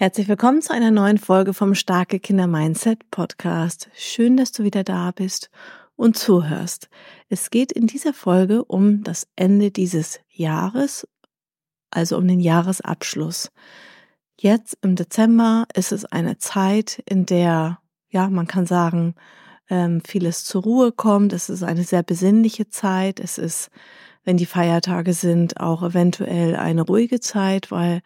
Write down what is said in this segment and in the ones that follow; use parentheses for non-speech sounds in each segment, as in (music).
Herzlich willkommen zu einer neuen Folge vom Starke Kinder Mindset Podcast. Schön, dass du wieder da bist und zuhörst. Es geht in dieser Folge um das Ende dieses Jahres, also um den Jahresabschluss. Jetzt im Dezember ist es eine Zeit, in der, ja, man kann sagen, ähm, vieles zur Ruhe kommt. Es ist eine sehr besinnliche Zeit. Es ist, wenn die Feiertage sind, auch eventuell eine ruhige Zeit, weil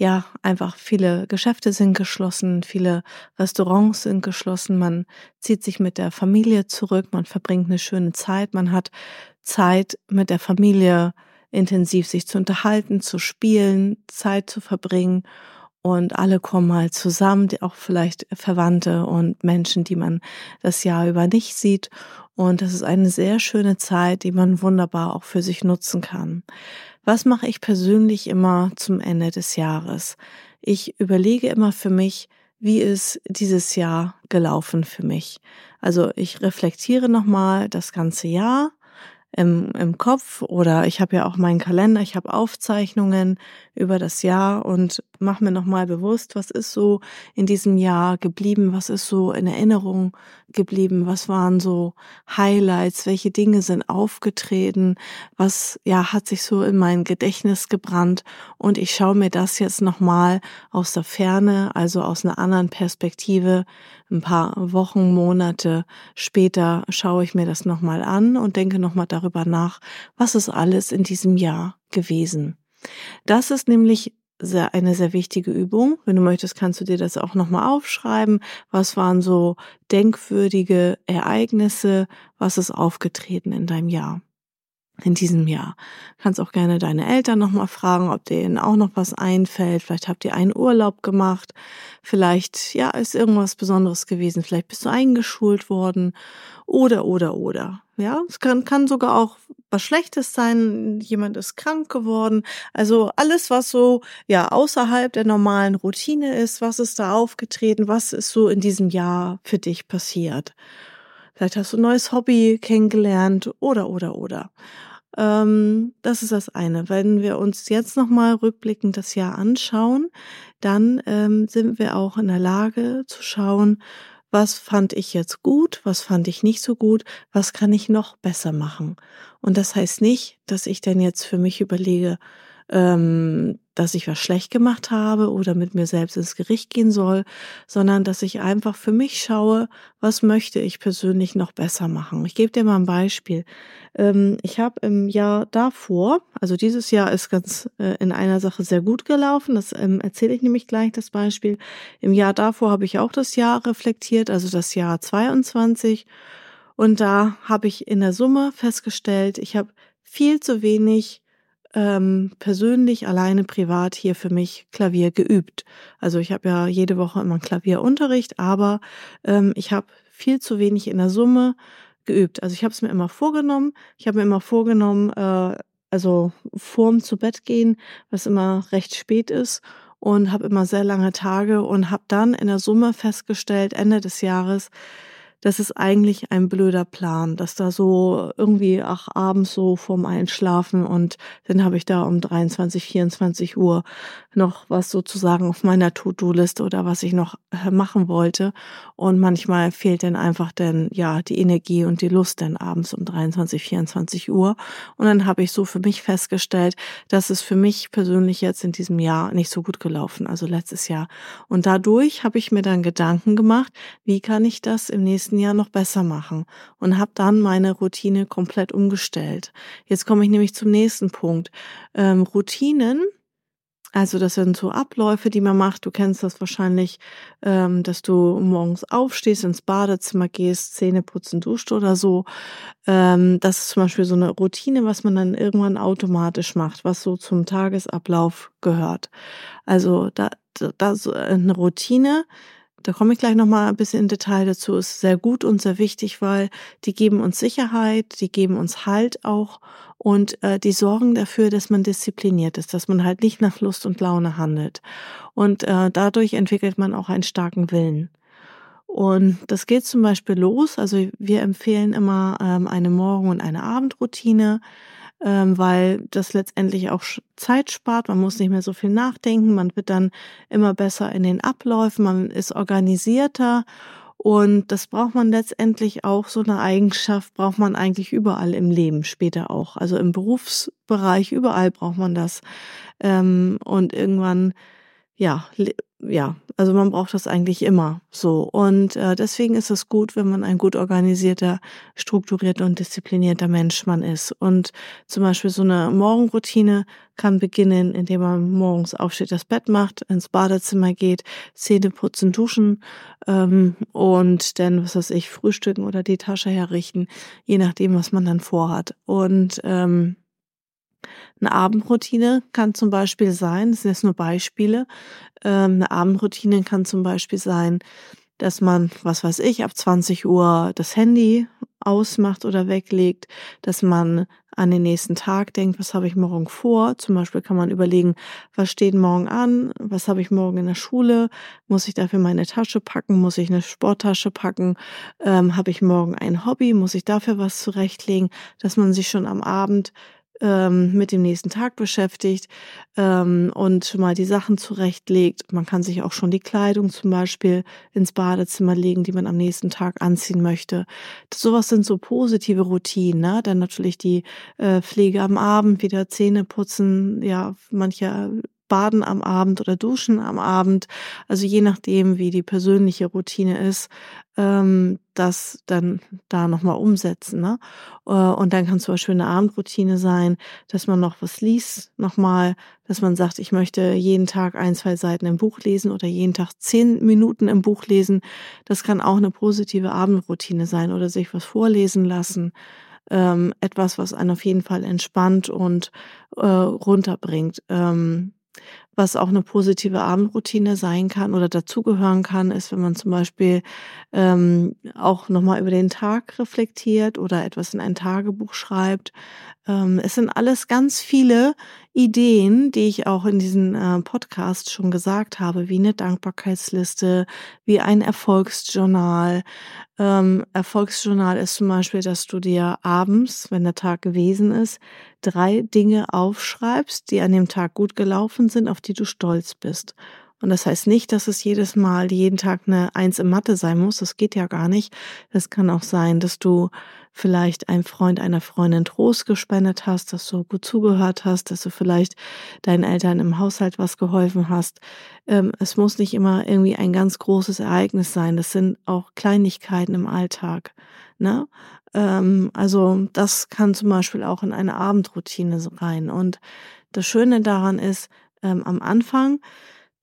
ja, einfach viele Geschäfte sind geschlossen, viele Restaurants sind geschlossen, man zieht sich mit der Familie zurück, man verbringt eine schöne Zeit, man hat Zeit mit der Familie intensiv sich zu unterhalten, zu spielen, Zeit zu verbringen und alle kommen mal zusammen, auch vielleicht Verwandte und Menschen, die man das Jahr über nicht sieht. Und das ist eine sehr schöne Zeit, die man wunderbar auch für sich nutzen kann. Was mache ich persönlich immer zum Ende des Jahres? Ich überlege immer für mich, wie ist dieses Jahr gelaufen für mich? Also ich reflektiere nochmal das ganze Jahr im, im Kopf oder ich habe ja auch meinen Kalender, ich habe Aufzeichnungen über das Jahr und mache mir nochmal bewusst, was ist so in diesem Jahr geblieben, was ist so in Erinnerung geblieben, was waren so Highlights, welche Dinge sind aufgetreten, was ja hat sich so in mein Gedächtnis gebrannt und ich schaue mir das jetzt nochmal aus der Ferne, also aus einer anderen Perspektive ein paar Wochen, Monate später schaue ich mir das nochmal an und denke nochmal darüber nach, was ist alles in diesem Jahr gewesen. Das ist nämlich sehr, eine sehr wichtige Übung. Wenn du möchtest, kannst du dir das auch nochmal aufschreiben. Was waren so denkwürdige Ereignisse? Was ist aufgetreten in deinem Jahr? In diesem Jahr. Kannst auch gerne deine Eltern nochmal fragen, ob denen auch noch was einfällt. Vielleicht habt ihr einen Urlaub gemacht. Vielleicht, ja, ist irgendwas Besonderes gewesen. Vielleicht bist du eingeschult worden. Oder, oder, oder. Ja, es kann, kann sogar auch was Schlechtes sein. Jemand ist krank geworden. Also alles, was so, ja, außerhalb der normalen Routine ist. Was ist da aufgetreten? Was ist so in diesem Jahr für dich passiert? Vielleicht hast du ein neues Hobby kennengelernt oder, oder, oder. Ähm, das ist das eine. Wenn wir uns jetzt nochmal rückblickend das Jahr anschauen, dann ähm, sind wir auch in der Lage zu schauen, was fand ich jetzt gut, was fand ich nicht so gut, was kann ich noch besser machen. Und das heißt nicht, dass ich dann jetzt für mich überlege, ähm, dass ich was schlecht gemacht habe oder mit mir selbst ins Gericht gehen soll, sondern dass ich einfach für mich schaue, was möchte ich persönlich noch besser machen. Ich gebe dir mal ein Beispiel. Ähm, ich habe im Jahr davor, also dieses Jahr ist ganz äh, in einer Sache sehr gut gelaufen, das ähm, erzähle ich nämlich gleich das Beispiel. Im Jahr davor habe ich auch das Jahr reflektiert, also das Jahr 22. Und da habe ich in der Summe festgestellt, ich habe viel zu wenig ähm, persönlich alleine privat hier für mich Klavier geübt. Also ich habe ja jede Woche immer einen Klavierunterricht, aber ähm, ich habe viel zu wenig in der Summe geübt. Also ich habe es mir immer vorgenommen. Ich habe mir immer vorgenommen, äh, also vorm zu Bett gehen, was immer recht spät ist und habe immer sehr lange Tage und habe dann in der Summe festgestellt, Ende des Jahres, das ist eigentlich ein blöder Plan, dass da so irgendwie ach abends so vorm Einschlafen und dann habe ich da um 23, 24 Uhr noch was sozusagen auf meiner To-Do-Liste oder was ich noch äh, machen wollte. Und manchmal fehlt dann einfach dann ja die Energie und die Lust dann abends um 23, 24 Uhr. Und dann habe ich so für mich festgestellt, dass es für mich persönlich jetzt in diesem Jahr nicht so gut gelaufen, also letztes Jahr. Und dadurch habe ich mir dann Gedanken gemacht, wie kann ich das im nächsten nächsten Jahr noch besser machen und habe dann meine Routine komplett umgestellt. Jetzt komme ich nämlich zum nächsten Punkt. Ähm, Routinen, also das sind so Abläufe, die man macht. Du kennst das wahrscheinlich, ähm, dass du morgens aufstehst, ins Badezimmer gehst, Zähne putzen, duscht oder so. Ähm, das ist zum Beispiel so eine Routine, was man dann irgendwann automatisch macht, was so zum Tagesablauf gehört. Also da, da so eine Routine da komme ich gleich nochmal ein bisschen in Detail dazu, ist sehr gut und sehr wichtig, weil die geben uns Sicherheit, die geben uns Halt auch und äh, die sorgen dafür, dass man diszipliniert ist, dass man halt nicht nach Lust und Laune handelt. Und äh, dadurch entwickelt man auch einen starken Willen. Und das geht zum Beispiel los. Also wir empfehlen immer ähm, eine Morgen- und eine Abendroutine ähm, weil das letztendlich auch Zeit spart. Man muss nicht mehr so viel nachdenken. Man wird dann immer besser in den Abläufen. Man ist organisierter. Und das braucht man letztendlich auch, so eine Eigenschaft braucht man eigentlich überall im Leben später auch. Also im Berufsbereich, überall braucht man das. Ähm, und irgendwann, ja, ja, also man braucht das eigentlich immer so. Und äh, deswegen ist es gut, wenn man ein gut organisierter, strukturierter und disziplinierter Mensch man ist. Und zum Beispiel so eine Morgenroutine kann beginnen, indem man morgens aufsteht, das Bett macht, ins Badezimmer geht, Zähne putzen, duschen ähm, und dann, was weiß ich, frühstücken oder die Tasche herrichten, je nachdem, was man dann vorhat. Und ähm, eine Abendroutine kann zum Beispiel sein, das sind jetzt nur Beispiele, ähm, eine Abendroutine kann zum Beispiel sein, dass man, was weiß ich, ab 20 Uhr das Handy ausmacht oder weglegt, dass man an den nächsten Tag denkt, was habe ich morgen vor? Zum Beispiel kann man überlegen, was steht morgen an? Was habe ich morgen in der Schule? Muss ich dafür meine Tasche packen? Muss ich eine Sporttasche packen? Ähm, habe ich morgen ein Hobby? Muss ich dafür was zurechtlegen? Dass man sich schon am Abend ähm, mit dem nächsten Tag beschäftigt ähm, und mal die Sachen zurechtlegt. Man kann sich auch schon die Kleidung zum Beispiel ins Badezimmer legen, die man am nächsten Tag anziehen möchte. Das, sowas sind so positive Routinen. Ne? Dann natürlich die äh, Pflege am Abend, wieder Zähne putzen. Ja, mancher baden am Abend oder duschen am Abend. Also je nachdem, wie die persönliche Routine ist, ähm, das dann da nochmal umsetzen. Ne? Äh, und dann kann zum Beispiel eine Abendroutine sein, dass man noch was liest, nochmal, dass man sagt, ich möchte jeden Tag ein, zwei Seiten im Buch lesen oder jeden Tag zehn Minuten im Buch lesen. Das kann auch eine positive Abendroutine sein oder sich was vorlesen lassen ähm, etwas, was einen auf jeden Fall entspannt und äh, runterbringt. Ähm, was auch eine positive Abendroutine sein kann oder dazugehören kann, ist, wenn man zum Beispiel ähm, auch nochmal über den Tag reflektiert oder etwas in ein Tagebuch schreibt. Ähm, es sind alles ganz viele Ideen, die ich auch in diesem äh, Podcast schon gesagt habe, wie eine Dankbarkeitsliste, wie ein Erfolgsjournal. Ähm, Erfolgsjournal ist zum Beispiel, dass du dir abends, wenn der Tag gewesen ist, drei Dinge aufschreibst, die an dem Tag gut gelaufen sind, auf die du stolz bist. Und das heißt nicht, dass es jedes Mal jeden Tag eine Eins im Mathe sein muss. Das geht ja gar nicht. Es kann auch sein, dass du vielleicht einem Freund, einer Freundin Trost gespendet hast, dass du gut zugehört hast, dass du vielleicht deinen Eltern im Haushalt was geholfen hast. Ähm, es muss nicht immer irgendwie ein ganz großes Ereignis sein. Das sind auch Kleinigkeiten im Alltag. Ne? Ähm, also das kann zum Beispiel auch in eine Abendroutine rein. Und das Schöne daran ist, ähm, am Anfang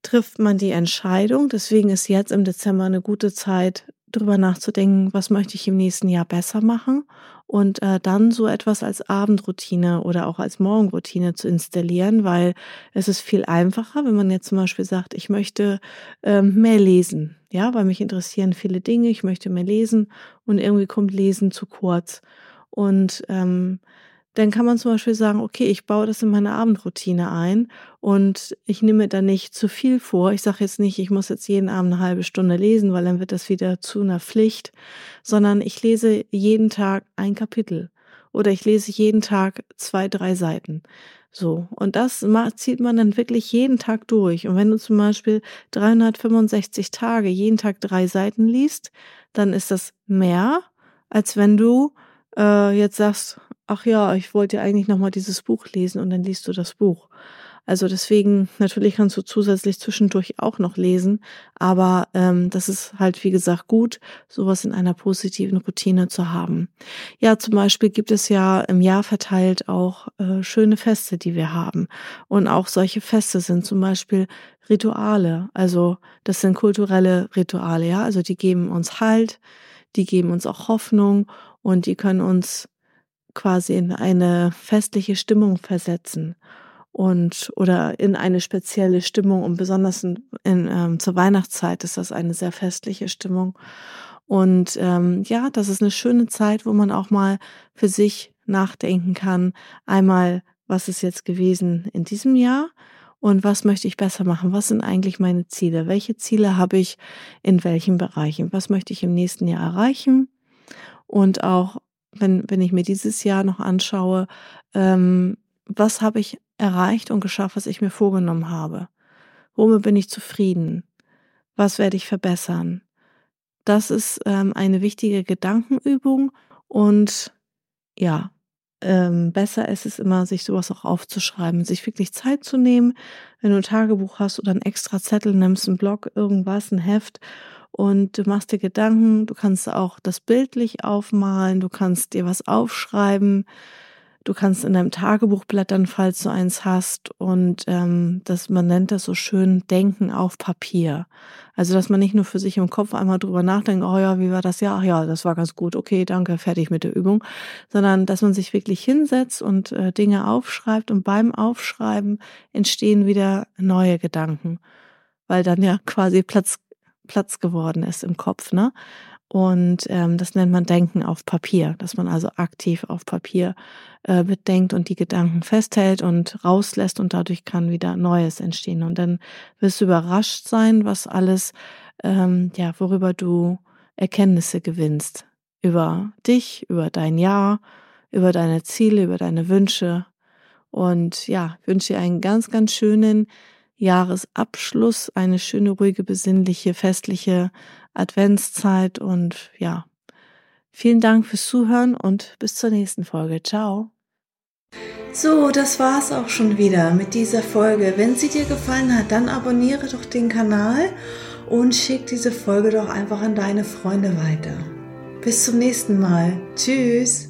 trifft man die Entscheidung. Deswegen ist jetzt im Dezember eine gute Zeit, drüber nachzudenken, was möchte ich im nächsten Jahr besser machen und äh, dann so etwas als Abendroutine oder auch als Morgenroutine zu installieren, weil es ist viel einfacher, wenn man jetzt zum Beispiel sagt, ich möchte ähm, mehr lesen, ja, weil mich interessieren viele Dinge, ich möchte mehr lesen und irgendwie kommt Lesen zu kurz und ähm, dann kann man zum Beispiel sagen, okay, ich baue das in meine Abendroutine ein und ich nehme da nicht zu viel vor. Ich sage jetzt nicht, ich muss jetzt jeden Abend eine halbe Stunde lesen, weil dann wird das wieder zu einer Pflicht, sondern ich lese jeden Tag ein Kapitel oder ich lese jeden Tag zwei, drei Seiten. So. Und das zieht man dann wirklich jeden Tag durch. Und wenn du zum Beispiel 365 Tage jeden Tag drei Seiten liest, dann ist das mehr, als wenn du äh, jetzt sagst, ach ja, ich wollte ja eigentlich nochmal dieses Buch lesen und dann liest du das Buch. Also deswegen, natürlich kannst du zusätzlich zwischendurch auch noch lesen, aber ähm, das ist halt, wie gesagt, gut, sowas in einer positiven Routine zu haben. Ja, zum Beispiel gibt es ja im Jahr verteilt auch äh, schöne Feste, die wir haben. Und auch solche Feste sind zum Beispiel Rituale. Also das sind kulturelle Rituale, ja. Also die geben uns Halt, die geben uns auch Hoffnung und die können uns quasi in eine festliche Stimmung versetzen. und oder in eine spezielle Stimmung und besonders in, in ähm, zur Weihnachtszeit ist das eine sehr festliche Stimmung. Und ähm, ja, das ist eine schöne Zeit, wo man auch mal für sich nachdenken kann. Einmal, was ist jetzt gewesen in diesem Jahr und was möchte ich besser machen? Was sind eigentlich meine Ziele? Welche Ziele habe ich in welchen Bereichen? Was möchte ich im nächsten Jahr erreichen? Und auch, wenn, wenn ich mir dieses Jahr noch anschaue, ähm, was habe ich erreicht und geschafft, was ich mir vorgenommen habe? Womit bin ich zufrieden? Was werde ich verbessern? Das ist ähm, eine wichtige Gedankenübung und ja, ähm, besser ist es immer, sich sowas auch aufzuschreiben, sich wirklich Zeit zu nehmen, wenn du ein Tagebuch hast oder einen extra Zettel nimmst, einen Blog, irgendwas, ein Heft und du machst dir Gedanken, du kannst auch das bildlich aufmalen, du kannst dir was aufschreiben, Du kannst in deinem Tagebuch blättern, falls du eins hast. Und ähm, das, man nennt das so schön Denken auf Papier. Also, dass man nicht nur für sich im Kopf einmal drüber nachdenkt, oh ja, wie war das ja? Ach ja, das war ganz gut, okay, danke, fertig mit der Übung. Sondern, dass man sich wirklich hinsetzt und äh, Dinge aufschreibt und beim Aufschreiben entstehen wieder neue Gedanken. Weil dann ja (laughs) quasi Platz, Platz geworden ist im Kopf, ne? Und ähm, das nennt man Denken auf Papier, dass man also aktiv auf Papier äh, bedenkt und die Gedanken festhält und rauslässt und dadurch kann wieder Neues entstehen. Und dann wirst du überrascht sein, was alles, ähm, ja, worüber du Erkenntnisse gewinnst. Über dich, über dein Jahr, über deine Ziele, über deine Wünsche. Und ja, wünsche dir einen ganz, ganz schönen Jahresabschluss, eine schöne, ruhige, besinnliche, festliche Adventszeit und ja, vielen Dank fürs Zuhören und bis zur nächsten Folge. Ciao. So, das war's auch schon wieder mit dieser Folge. Wenn sie dir gefallen hat, dann abonniere doch den Kanal und schick diese Folge doch einfach an deine Freunde weiter. Bis zum nächsten Mal. Tschüss.